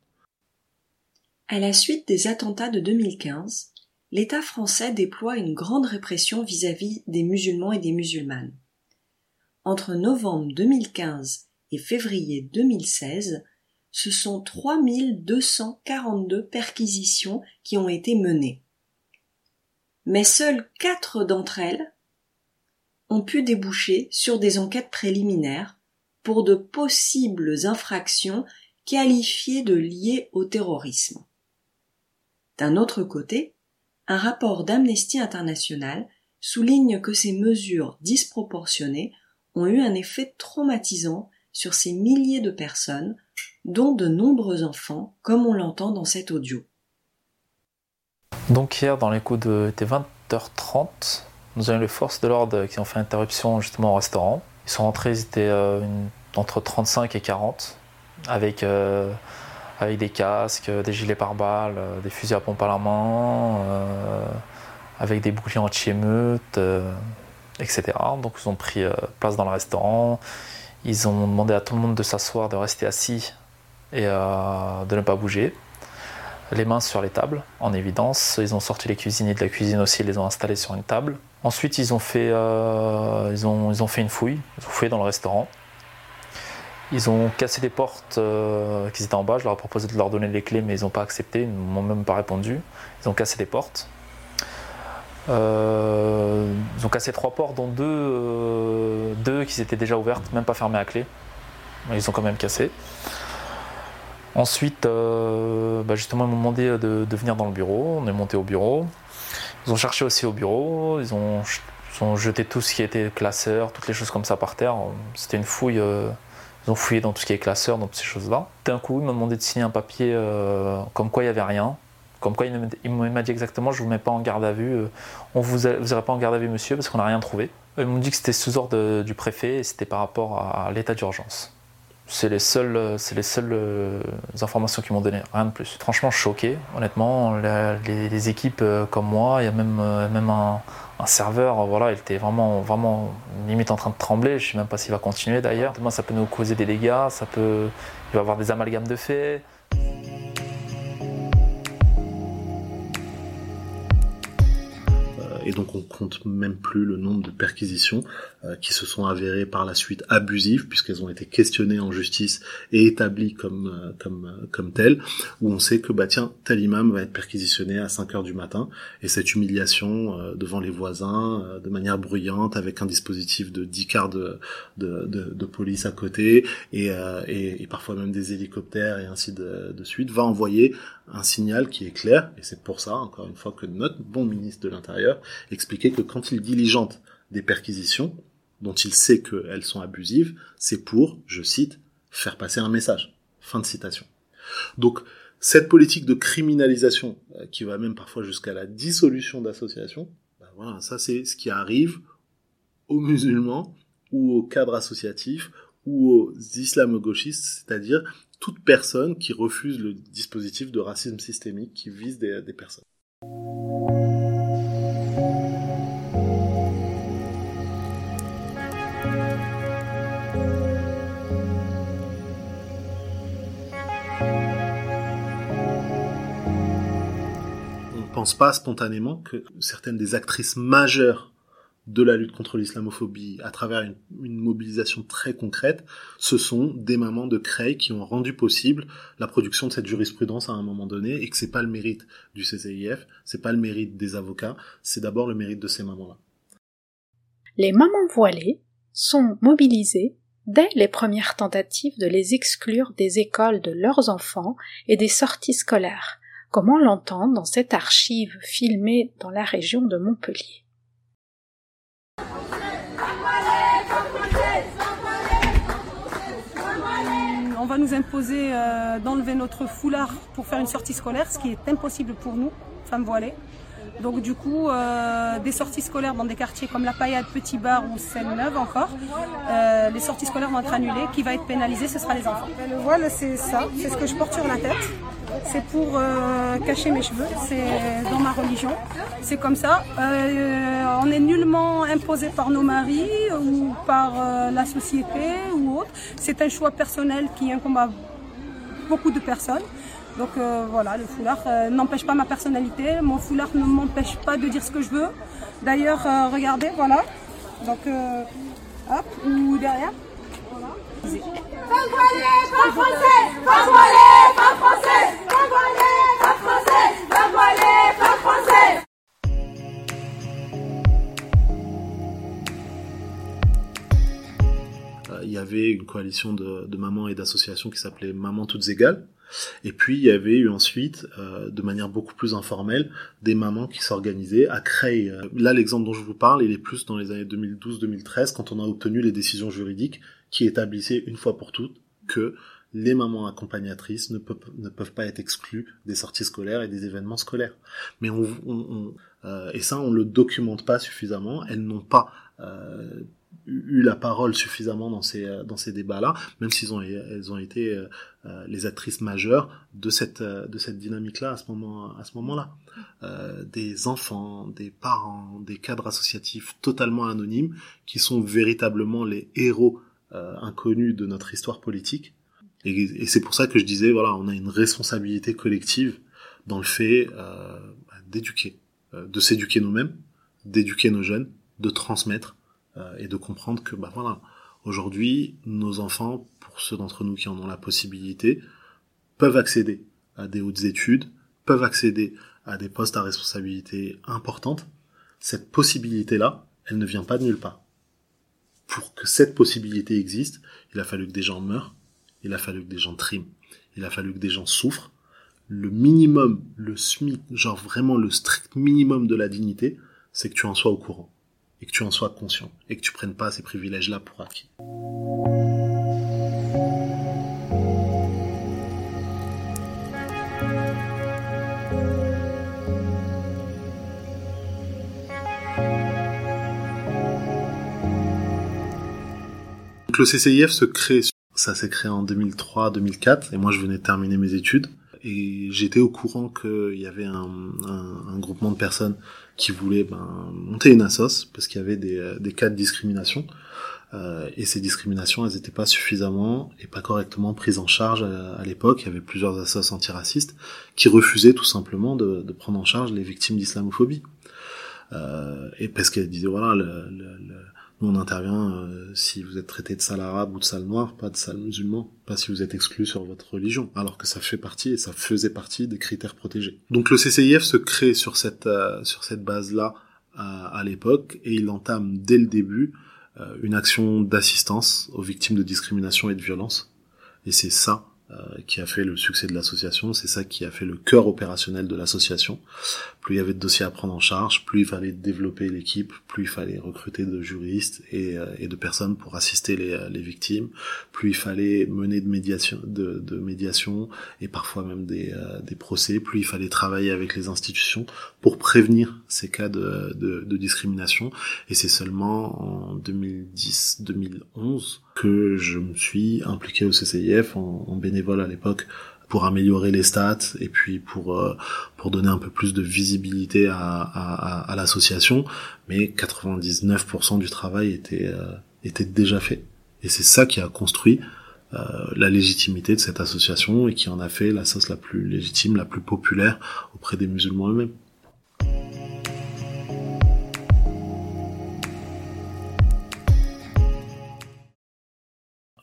À la suite des attentats de 2015, l'État français déploie une grande répression vis-à-vis des musulmans et des musulmanes. Entre novembre 2015 et février 2016, ce sont 3242 perquisitions qui ont été menées. Mais seules quatre d'entre elles ont pu déboucher sur des enquêtes préliminaires pour de possibles infractions qualifiées de liées au terrorisme. D'un autre côté, un rapport d'Amnesty International souligne que ces mesures disproportionnées ont eu un effet traumatisant sur ces milliers de personnes, dont de nombreux enfants, comme on l'entend dans cet audio. Donc hier, dans les coups de 20h30, nous avons les forces de l'ordre qui ont fait interruption justement au restaurant. Ils sont rentrés, ils étaient euh, entre 35 et 40, avec, euh, avec des casques, des gilets pare-balles, euh, des fusils à pompe à la main, avec des boucliers anti-émeute, etc. Donc ils ont pris place dans le restaurant. Ils ont demandé à tout le monde de s'asseoir, de rester assis et de ne pas bouger les mains sur les tables, en évidence. Ils ont sorti les cuisiniers de la cuisine aussi, ils les ont installés sur une table. Ensuite, ils ont fait, euh, ils ont, fait une fouille, ils ont fouillé dans le restaurant. Ils ont cassé les portes euh, qui étaient en bas. Je leur ai proposé de leur donner les clés, mais ils n'ont pas accepté, ils ne m'ont même pas répondu. Ils ont cassé les portes. Euh, ils ont cassé trois portes, dont deux, deux qui étaient déjà ouvertes, même pas fermées à clé. Mais ils ont quand même cassé. Ensuite, bah, justement, ils m'ont demandé de, de, venir dans le bureau. On est monté au bureau. Ils ont cherché aussi au bureau, ils ont, jeté tout ce qui était classeur, toutes les choses comme ça par terre. C'était une fouille. Euh, ils ont fouillé dans tout ce qui est classeur, dans toutes ces choses-là. D'un coup, ils m'ont demandé de signer un papier euh, comme quoi il n'y avait rien. Comme quoi il m'a dit exactement je ne vous mets pas en garde à vue. Euh, on vous, vous irez pas en garde à vue, monsieur, parce qu'on n'a rien trouvé. Ils m'ont dit que c'était sous ordre du préfet et c'était par rapport à l'état d'urgence. C'est les seules, les seules euh, informations qu'ils m'ont donné, rien de plus. Franchement, choqué, honnêtement. Les, équipes euh, comme moi, il y a même, euh, même un, serveur, voilà, il était vraiment, vraiment limite en train de trembler. Je ne sais même pas s'il va continuer d'ailleurs. Demain, ça peut nous causer des dégâts, ça peut, il va y avoir des amalgames de faits. Et donc on compte même plus le nombre de perquisitions euh, qui se sont avérées par la suite abusives puisqu'elles ont été questionnées en justice et établies comme euh, comme comme telles où on sait que bah tiens tel imam va être perquisitionné à 5 heures du matin et cette humiliation devant les voisins de manière bruyante avec un dispositif de 10 quarts de de, de, police à côté et, et, et, parfois même des hélicoptères et ainsi de suite va envoyer un signal qui est clair, et c'est pour ça, encore une fois, que notre bon ministre de l'Intérieur expliquait que quand il diligente des perquisitions, dont il sait qu'elles sont abusives, c'est pour, je cite, faire passer un message. Fin de citation. Donc, cette politique de criminalisation, euh, qui va même parfois jusqu'à la dissolution d'associations, ben voilà, ça c'est ce qui arrive aux musulmans ou aux cadres associatifs ou aux islamo-gauchistes, c'est-à-dire toute personne qui refuse le dispositif de racisme systémique qui vise des, personnes. On ne pense pas spontanément que certaines des actrices majeures de la lutte contre l'islamophobie à travers une, mobilisation très concrète, ce sont des mamans de Creil qui ont rendu possible la production de cette jurisprudence à un moment donné et que c'est pas le mérite du CCIF, c'est pas le mérite des avocats, c'est d'abord le mérite de ces mamans-là. Les mamans voilées sont mobilisées dès les premières tentatives de les exclure des écoles de leurs enfants et des sorties scolaires, comme on l'entend dans cette archive filmée dans la région de Montpellier. On va nous imposer euh, d'enlever notre foulard pour faire une sortie scolaire, ce qui est impossible pour nous, femmes voilées. Donc du coup, euh, des sorties scolaires dans des quartiers comme la Paillade, Petit Bar ou Seine-Neuve encore, euh, les sorties scolaires vont être annulées. Qui va être pénalisé, ce sera les enfants. Le voile, c'est ça, c'est ce que je porte sur la tête. C'est pour cacher mes cheveux, c'est dans ma religion. C'est comme ça. on est nullement imposé par nos maris ou par la société ou autre. C'est un choix personnel qui incombe à beaucoup de personnes. Donc euh, voilà, le foulard euh, n'empêche pas ma personnalité, mon foulard ne m'empêche pas de dire ce que je veux. D'ailleurs, euh, regardez, voilà. Donc, hop, ou derrière. Voilà. Pas voilé, pas français, pas voilé, pas français, pas voilé, pas français, pas voilé, pas français. Il y avait une coalition de, de mamans et d'associations qui s'appelait Maman Toutes Égales, et puis il y avait eu ensuite, euh, de manière beaucoup plus informelle, des mamans qui s'organisaient à créer. Euh, là, l'exemple dont je vous parle, il est plus dans les années 2012-2013, quand on a obtenu les décisions juridiques qui établissaient une fois pour toutes que les mamans accompagnatrices ne peuvent, ne pas être exclues des sorties scolaires et des événements scolaires. Mais on, euh, et ça, on le documente pas suffisamment. Elles n'ont pas eu la parole suffisamment dans ces euh, dans ces débats-là, même s'ils ont elles ont été euh, euh, les actrices majeures de cette de cette dynamique-là à ce moment à ce moment-là. des enfants, des parents, des cadres associatifs totalement anonymes qui sont véritablement les héros inconnus de notre histoire politique. Et, c'est pour ça que je disais voilà, on a une responsabilité collective dans le fait d'éduquer, de s'éduquer nous-mêmes, d'éduquer nos jeunes, de transmettre euh, et de comprendre que bah voilà, aujourd'hui nos enfants, pour ceux d'entre nous qui en ont la possibilité, peuvent accéder à des hautes études, peuvent accéder à des postes à responsabilité importante. Cette possibilité-là, elle ne vient pas de nulle part. Pour que cette possibilité existe, il a fallu que des gens meurent, il a fallu que des gens triment, il a fallu que des gens souffrent. Le minimum, le SMIC, genre vraiment le strict minimum de la dignité, c'est que tu en sois au courant et que tu en sois conscient et que tu prennes pas ces privilèges-là pour acquis. Donc le CCIF se crée, ça s'est créé en 2003-2004 et moi je venais de terminer mes études et j'étais au courant qu'il y avait un, un, un, groupement de personnes qui voulaient ben, monter une assos parce qu'il y avait des, des, cas de discrimination euh, et ces discriminations elles n'étaient pas suffisamment et pas correctement prises en charge à, l'époque. Il y avait plusieurs assos antiracistes qui refusaient tout simplement de, de, prendre en charge les victimes d'islamophobie. Euh, et parce qu'elle disait voilà, le, le, nous on intervient euh, si vous êtes traité de sale arabe ou de sale noir, pas de sale musulman, pas si vous êtes exclu sur votre religion, alors que ça fait partie et ça faisait partie des critères protégés. Donc le CCIF se crée sur cette euh, cette base là à, l'époque et il entame dès le début une action d'assistance aux victimes de discrimination et de violence. Et c'est ça euh, qui a fait le succès de l'association, c'est ça qui a fait le cœur opérationnel de l'association. Plus il y avait de dossiers à prendre en charge, plus il fallait développer l'équipe, plus il fallait recruter de juristes et, euh, de personnes pour assister les, euh, les, victimes, plus il fallait mener de médiation, et parfois même des, des, procès, plus il fallait travailler avec les institutions pour prévenir ces cas de, discrimination. Et c'est seulement en 2010-2011 que je me suis impliqué au CCIF en bénévole à l'époque pour améliorer les stats et puis pour euh, pour donner un peu plus de visibilité à, à, à l'association. Mais 99% du travail était euh, était déjà fait. Et c'est ça qui a construit euh, la légitimité de cette association et qui en a fait la sauce la plus légitime la plus populaire auprès des musulmans eux-mêmes.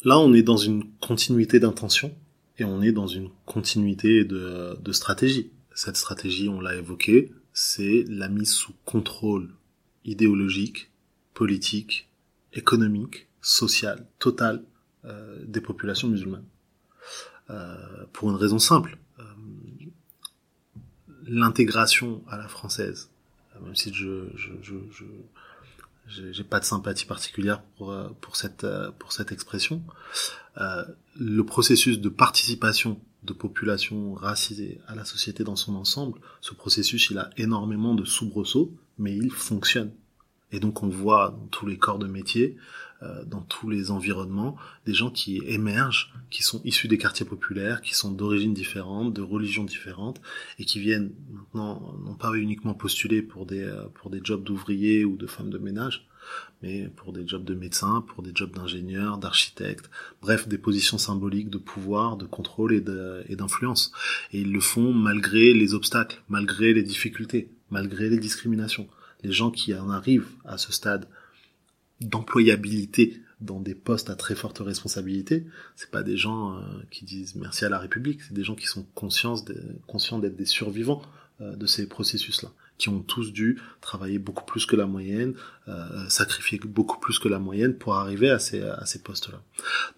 Là, on est dans une continuité d'intention et on est dans une continuité de, de stratégie. Cette stratégie, on l'a évoqué, c'est la mise sous contrôle idéologique, politique, économique, social, total euh, des populations musulmanes. Euh, pour une raison simple, euh, l'intégration à la française, même si je, je, je, je j'ai pas de sympathie particulière pour euh, pour cette euh, pour cette expression. Euh, le processus de participation de populations racisées à la société dans son ensemble, ce processus il a énormément de soubresauts, mais il fonctionne. Et donc on voit dans tous les corps de métier euh, dans tous les environnements, des gens qui émergent, qui sont issus des quartiers populaires, qui sont d'origines différentes, de religions différentes, et qui viennent maintenant non pas uniquement postuler pour des euh, pour des jobs d'ouvriers ou de femmes de ménage, mais pour des jobs de médecins, pour des jobs d'ingénieurs, d'architectes, bref, des positions symboliques de pouvoir, de contrôle et d'influence. Et ils le font malgré les obstacles, malgré les difficultés, malgré les discriminations. Les gens qui en arrivent à ce stade d'employabilité dans des postes à très forte responsabilité, c'est pas des gens euh, qui disent merci à la République, c'est des gens qui sont conscients d'être des survivants euh, de ces processus-là, qui ont tous dû travailler beaucoup plus que la moyenne, euh, sacrifier beaucoup plus que la moyenne pour arriver à ces, à postes-là.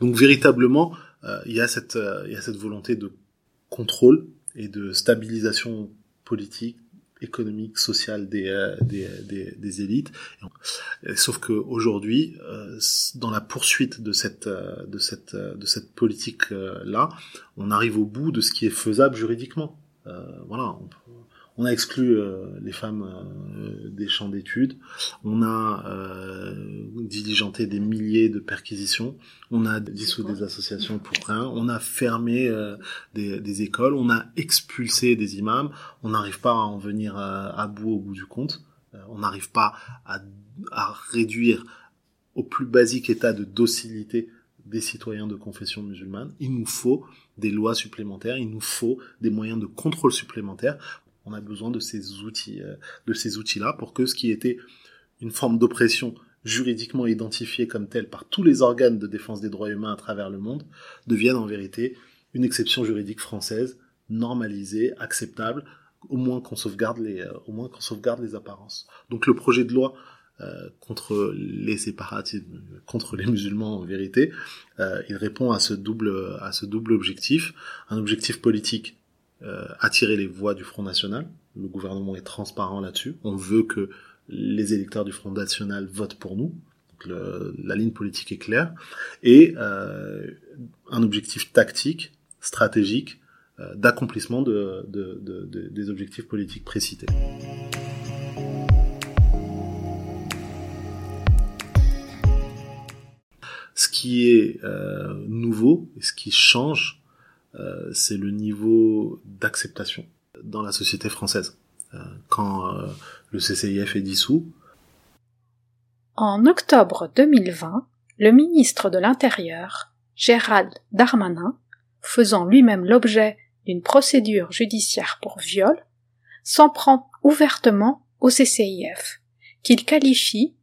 Donc véritablement, il y il y a cette volonté de contrôle et de stabilisation politique économique, sociale des, euh, des, des, des, élites. Sauf que aujourd'hui, euh, dans la poursuite de cette euh, de cette de cette politique là, on arrive au bout de ce qui est faisable juridiquement. voilà, on, on a exclu euh, les femmes euh, des champs d'études, on a euh, diligenté des milliers de perquisitions, on a dissous des associations pour rien, on a fermé des, écoles, on a expulsé des imams, on n'arrive pas à en venir à, bout au bout du compte, on n'arrive pas à, à réduire au plus basique état de docilité des citoyens de confession musulmane, il nous faut des lois supplémentaires, il nous faut des moyens de contrôle supplémentaires on a besoin de ces outils, euh, de ces outils-là pour que ce qui était une forme d'oppression juridiquement identifiée comme telle par tous les organes de défense des droits humains à travers le monde devienne en vérité une exception juridique française normalisée, acceptable, au moins qu'on sauvegarde les, euh, apparences. Donc le projet de loi euh, contre les séparatismes, contre les musulmans en vérité, il répond à ce double objectif, un objectif politique euh, attirer les voix du Front National. Le gouvernement est transparent là-dessus. On veut que les électeurs du Front National votent pour nous. La ligne politique est claire. Et euh, un objectif tactique, stratégique, euh, d'accomplissement de, de, de, des objectifs politiques précités. Ce qui est nouveau et ce qui change c'est le niveau d'acceptation dans la société française. Euh, quand euh, le CCIF est dissous. En octobre 2020, le ministre de l'Intérieur, Gérald Darmanin, faisant lui-même l'objet d'une procédure judiciaire pour viol, s'en prend ouvertement au CCIF, qu'il qualifie,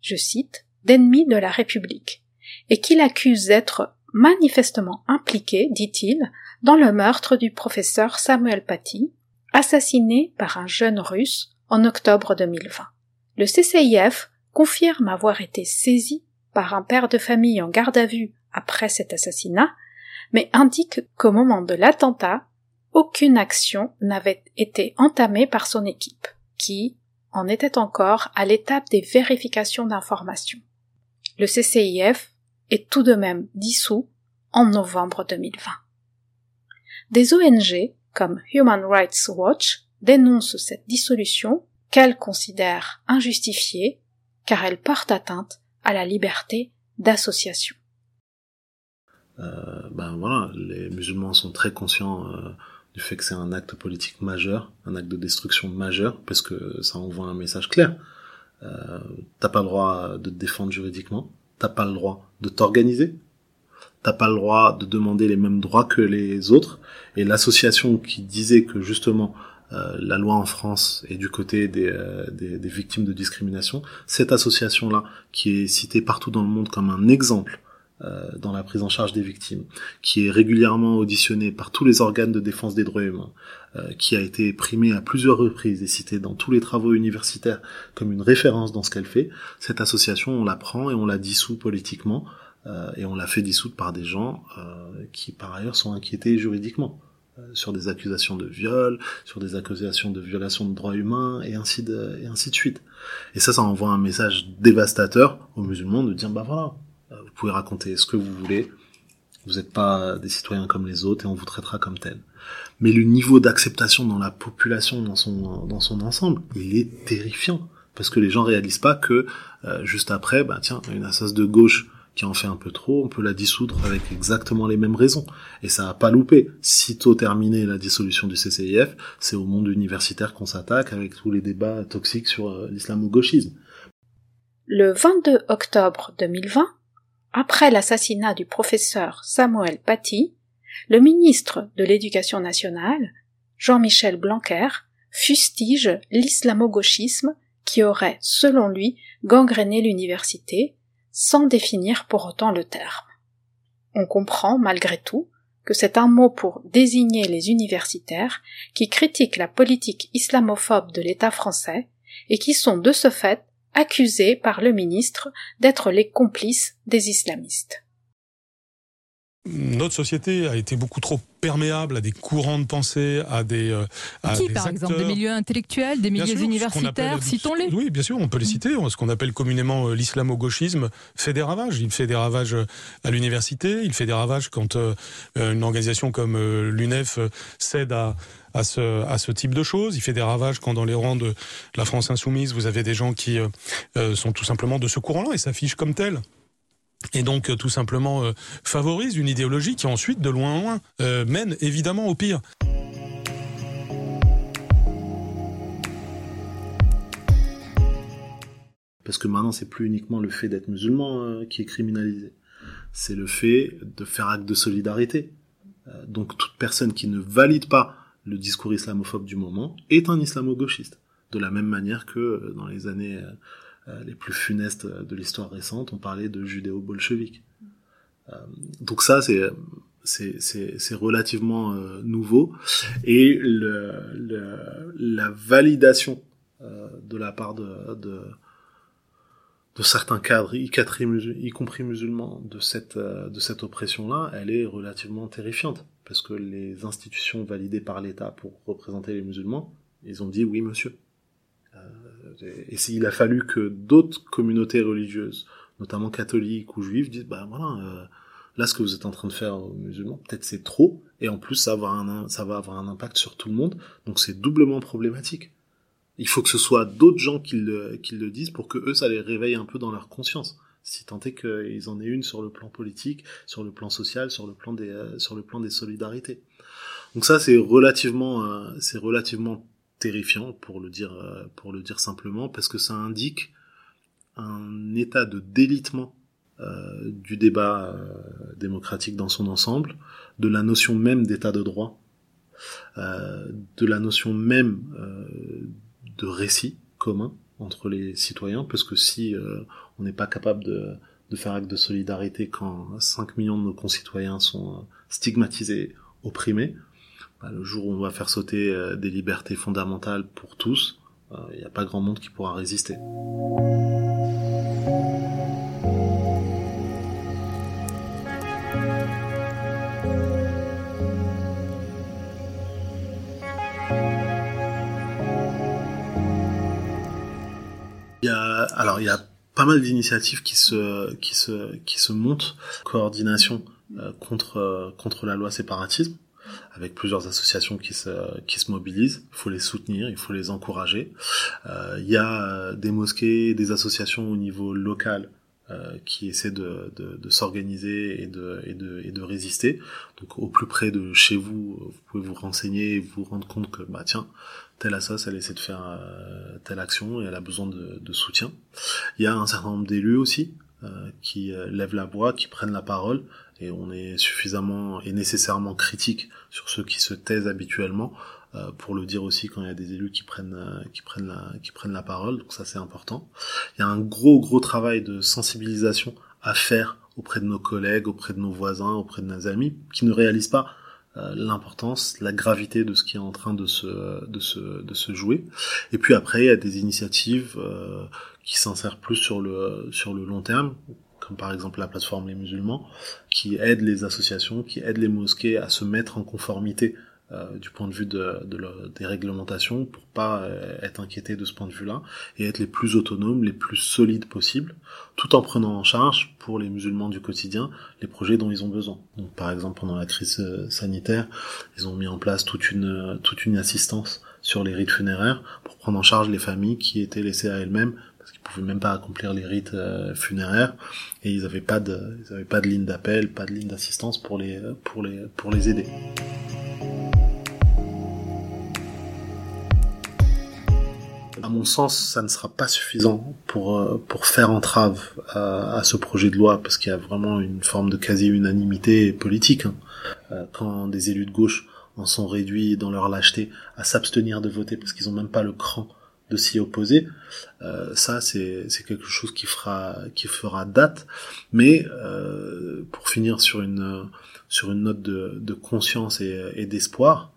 je cite, d'ennemi de la République, et qu'il accuse d'être manifestement impliqué, dit-il, dans le meurtre du professeur Samuel Paty, assassiné par un jeune russe en octobre 2020. Le CCIF confirme avoir été saisi par un père de famille en garde à vue après cet assassinat, mais indique qu'au moment de l'attentat, aucune action n'avait été entamée par son équipe, qui en était encore à l'étape des vérifications d'informations. Le CCIF est tout de même dissous en novembre 2020. Des ONG comme Human Rights Watch dénoncent cette dissolution qu'elles considèrent injustifiée car elle porte atteinte à la liberté d'association. Euh, ben voilà, les musulmans sont très conscients euh, du fait que c'est un acte politique majeur, un acte de destruction majeur, parce que ça envoie un message clair. Euh, t'as pas le droit de te défendre juridiquement, t'as pas le droit de t'organiser, t'as pas le droit de demander les mêmes droits que les autres. Et l'association qui disait que justement euh, la loi en France est du côté des, euh, des, victimes de discrimination, cette association-là, qui est citée partout dans le monde comme un exemple euh, dans la prise en charge des victimes, qui est régulièrement auditionnée par tous les organes de défense des droits humains, qui a été primée à plusieurs reprises et citée dans tous les travaux universitaires comme une référence dans ce qu'elle fait, cette association, on la prend et on la dissout politiquement, et on la fait dissoudre par des gens qui par ailleurs sont inquiétés juridiquement. Euh, sur des accusations de viol, sur des accusations de violation de droits humains, et ainsi de, et ainsi de suite. Et ça, ça envoie un message dévastateur aux musulmans de dire, bah voilà, euh, vous pouvez raconter ce que vous voulez, vous n'êtes pas des citoyens comme les autres et on vous traitera comme tel. Mais le niveau d'acceptation dans la population dans son, ensemble, il est terrifiant. Parce que les gens réalisent pas que, euh, juste après, bah tiens, une association de gauche qui en fait un peu trop, on peut la dissoudre avec exactement les mêmes raisons. Et ça a pas loupé. Sitôt terminé la dissolution du CCIF, c'est au monde universitaire qu'on s'attaque avec tous les débats toxiques sur euh, l'islamo-gauchisme. Le 22 octobre 2020, après l'assassinat du professeur Samuel Paty, le ministre de l'Éducation nationale, Jean-Michel Blanquer, fustige l'islamo-gauchisme qui aurait, selon lui, gangréné l'université sans définir pour autant le terme. On comprend, malgré tout, que c'est un mot pour désigner les universitaires qui critiquent la politique islamophobe de l'État français et qui sont de ce fait accusés par le ministre d'être les complices des islamistes. Notre société a été beaucoup trop perméable à des courants de pensée, à des euh, à Qui, par exemple, des milieux intellectuels, des milieux universitaires, citons-les. Oui, bien sûr, on peut les citer. Ce qu'on appelle communément euh, l'islamo-gauchisme fait des ravages. Il fait des ravages euh, à l'université, il fait des ravages quand une organisation comme l'UNEF cède à, à ce, à ce type de choses. Il fait des ravages quand dans les rangs de la France insoumise, vous avez des gens qui sont tout simplement de ce courant-là et s'affichent comme tels et donc euh, tout simplement euh, favorise une idéologie qui ensuite, de loin en loin, euh, mène évidemment au pire. Parce que maintenant, c'est plus uniquement le fait d'être musulman qui est criminalisé. C'est le fait de faire acte de solidarité. donc toute personne qui ne valide pas le discours islamophobe du moment est un islamo-gauchiste. De la même manière que dans les années les plus funestes de l'histoire récente, on parlait de judéo-bolchevique. Euh, donc ça, c'est c'est relativement euh, nouveau et le, le, la validation de la part de, de, de certains cadres, y, y, compris musulmans, de cette, de cette oppression-là, elle est relativement terrifiante. Parce que les institutions validées par l'État pour représenter les musulmans, ils ont dit oui monsieur. Et s'il a fallu que d'autres communautés religieuses, notamment catholiques ou juives, disent bah voilà, euh, là ce que vous êtes en train de faire aux musulmans, peut-être c'est trop, et en plus ça va, avoir un, impact sur tout le monde, donc c'est doublement problématique. Il faut que ce soit d'autres gens qui le, disent pour que eux ça les réveille un peu dans leur conscience si tant est qu'ils en aient une sur le plan politique, sur le plan social, sur le plan des, euh, solidarités. Donc ça c'est relativement, euh, c'est relativement terrifiant pour le dire euh, pour le dire simplement parce que ça indique un état de délitement euh, du débat euh, démocratique dans son ensemble, de la notion même d'état de droit, de la notion même de récit, commun entre les citoyens, parce que si on n'est pas capable de, de faire acte de solidarité quand 5 millions de nos concitoyens sont stigmatisés, opprimés, bah, le jour où on va faire sauter des libertés fondamentales pour tous, il n'y a pas grand monde qui pourra résister. Il y a, alors il y a pas mal d'initiatives qui se qui montent coordination euh, euh, contre la loi séparatisme avec plusieurs associations qui se qui se mobilisent. Il faut les soutenir, il faut les encourager. Euh, il y a des mosquées, des associations au niveau local euh, qui essaient de, de, s'organiser et de, et, de, et de résister. Donc au plus près de chez vous, vous pouvez vous renseigner et vous rendre compte que bah tiens, telle assoce elle essaie de faire euh, telle action et elle a besoin de, soutien. Il y a un certain nombre d'élus aussi euh, qui lèvent la voix, qui prennent la parole et on est suffisamment et nécessairement critique sur ceux qui se taisent habituellement euh, pour le dire aussi quand il y a des élus qui prennent euh, qui prennent la qui prennent la parole donc ça c'est important il y a un gros gros travail de sensibilisation à faire auprès de nos collègues auprès de nos voisins auprès de nos amis qui ne réalisent pas euh, l'importance, la gravité de ce qui est en train de se, de se, de se jouer. Et puis après, il y a des initiatives euh, qui s'insèrent plus sur le, sur le long terme, comme par exemple la plateforme Les Musulmans, qui aident les associations, qui aident les mosquées à se mettre en conformité euh, du point de vue de, des réglementations pour pas euh, être inquiété de ce point de vue-là et être les plus autonomes, les plus solides possibles, tout en prenant en charge pour les musulmans du quotidien les projets dont ils ont besoin. Donc par exemple pendant la crise euh, sanitaire, ils ont mis en place toute une toute une assistance sur les rites funéraires pour prendre en charge les familles qui étaient laissées à elles-mêmes pouvaient même pas accomplir les rites funéraires et ils avaient pas de ils avaient pas de ligne d'appel, pas de ligne d'assistance pour les pour les pour les aider. à mon sens, ça ne sera pas suffisant pour euh, pour faire entrave à, ce projet de loi parce qu'il y a vraiment une forme de quasi-unanimité politique. Hein. Euh, quand des élus de gauche en sont réduits dans leur lâcheté à s'abstenir de voter parce qu'ils ont même pas le cran de s'y opposer, euh, ça c'est quelque chose qui fera qui fera date. Mais euh, pour finir sur une sur une note de, de conscience et, d'espoir,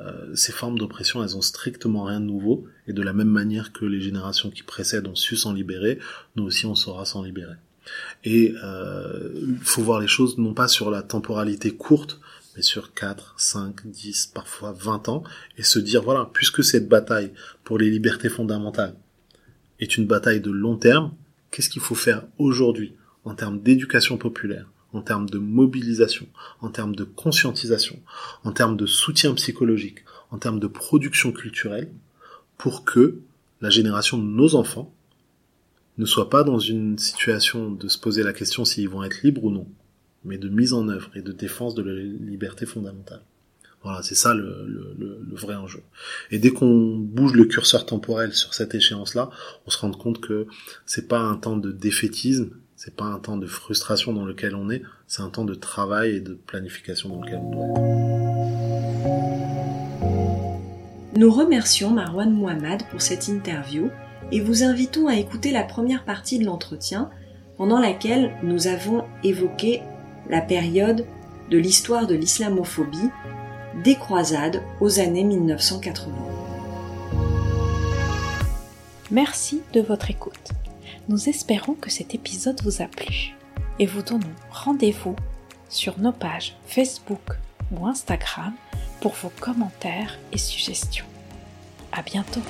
euh, ces formes d'oppression, elles ont strictement rien de nouveau, et de la même manière que les générations qui précèdent ont su s'en libérer, nous aussi on saura s'en libérer. Et il faut voir les choses non pas sur la temporalité courte, sur 4, 5, 10, parfois 20 ans, et se dire, voilà, puisque cette bataille pour les libertés fondamentales est une bataille de long terme, qu'est-ce qu'il faut faire aujourd'hui en termes d'éducation populaire, en termes de mobilisation, en termes de conscientisation, en termes de soutien psychologique, en termes de production culturelle, pour que la génération de nos enfants ne soit pas dans une situation de se poser la question s'ils vont être libres ou non, mais de mise en œuvre et de défense de la liberté fondamentale. Voilà, c'est ça le, vrai enjeu. Et dès qu'on bouge le curseur temporel sur cette échéance-là, on se rend compte que c'est pas un temps de défaitisme, c'est pas un temps de frustration dans lequel on est, c'est un temps de travail et de planification dans lequel on doit être. Nous remercions Marwan Mohamed pour cette interview et vous invitons à écouter la première partie de l'entretien pendant laquelle nous avons évoqué la période de l'histoire de l'islamophobie des croisades aux années 1980. Merci de votre écoute. Nous espérons que cet épisode vous a plu et vous donnons rendez-vous sur nos pages Facebook ou Instagram pour vos commentaires et suggestions. À bientôt!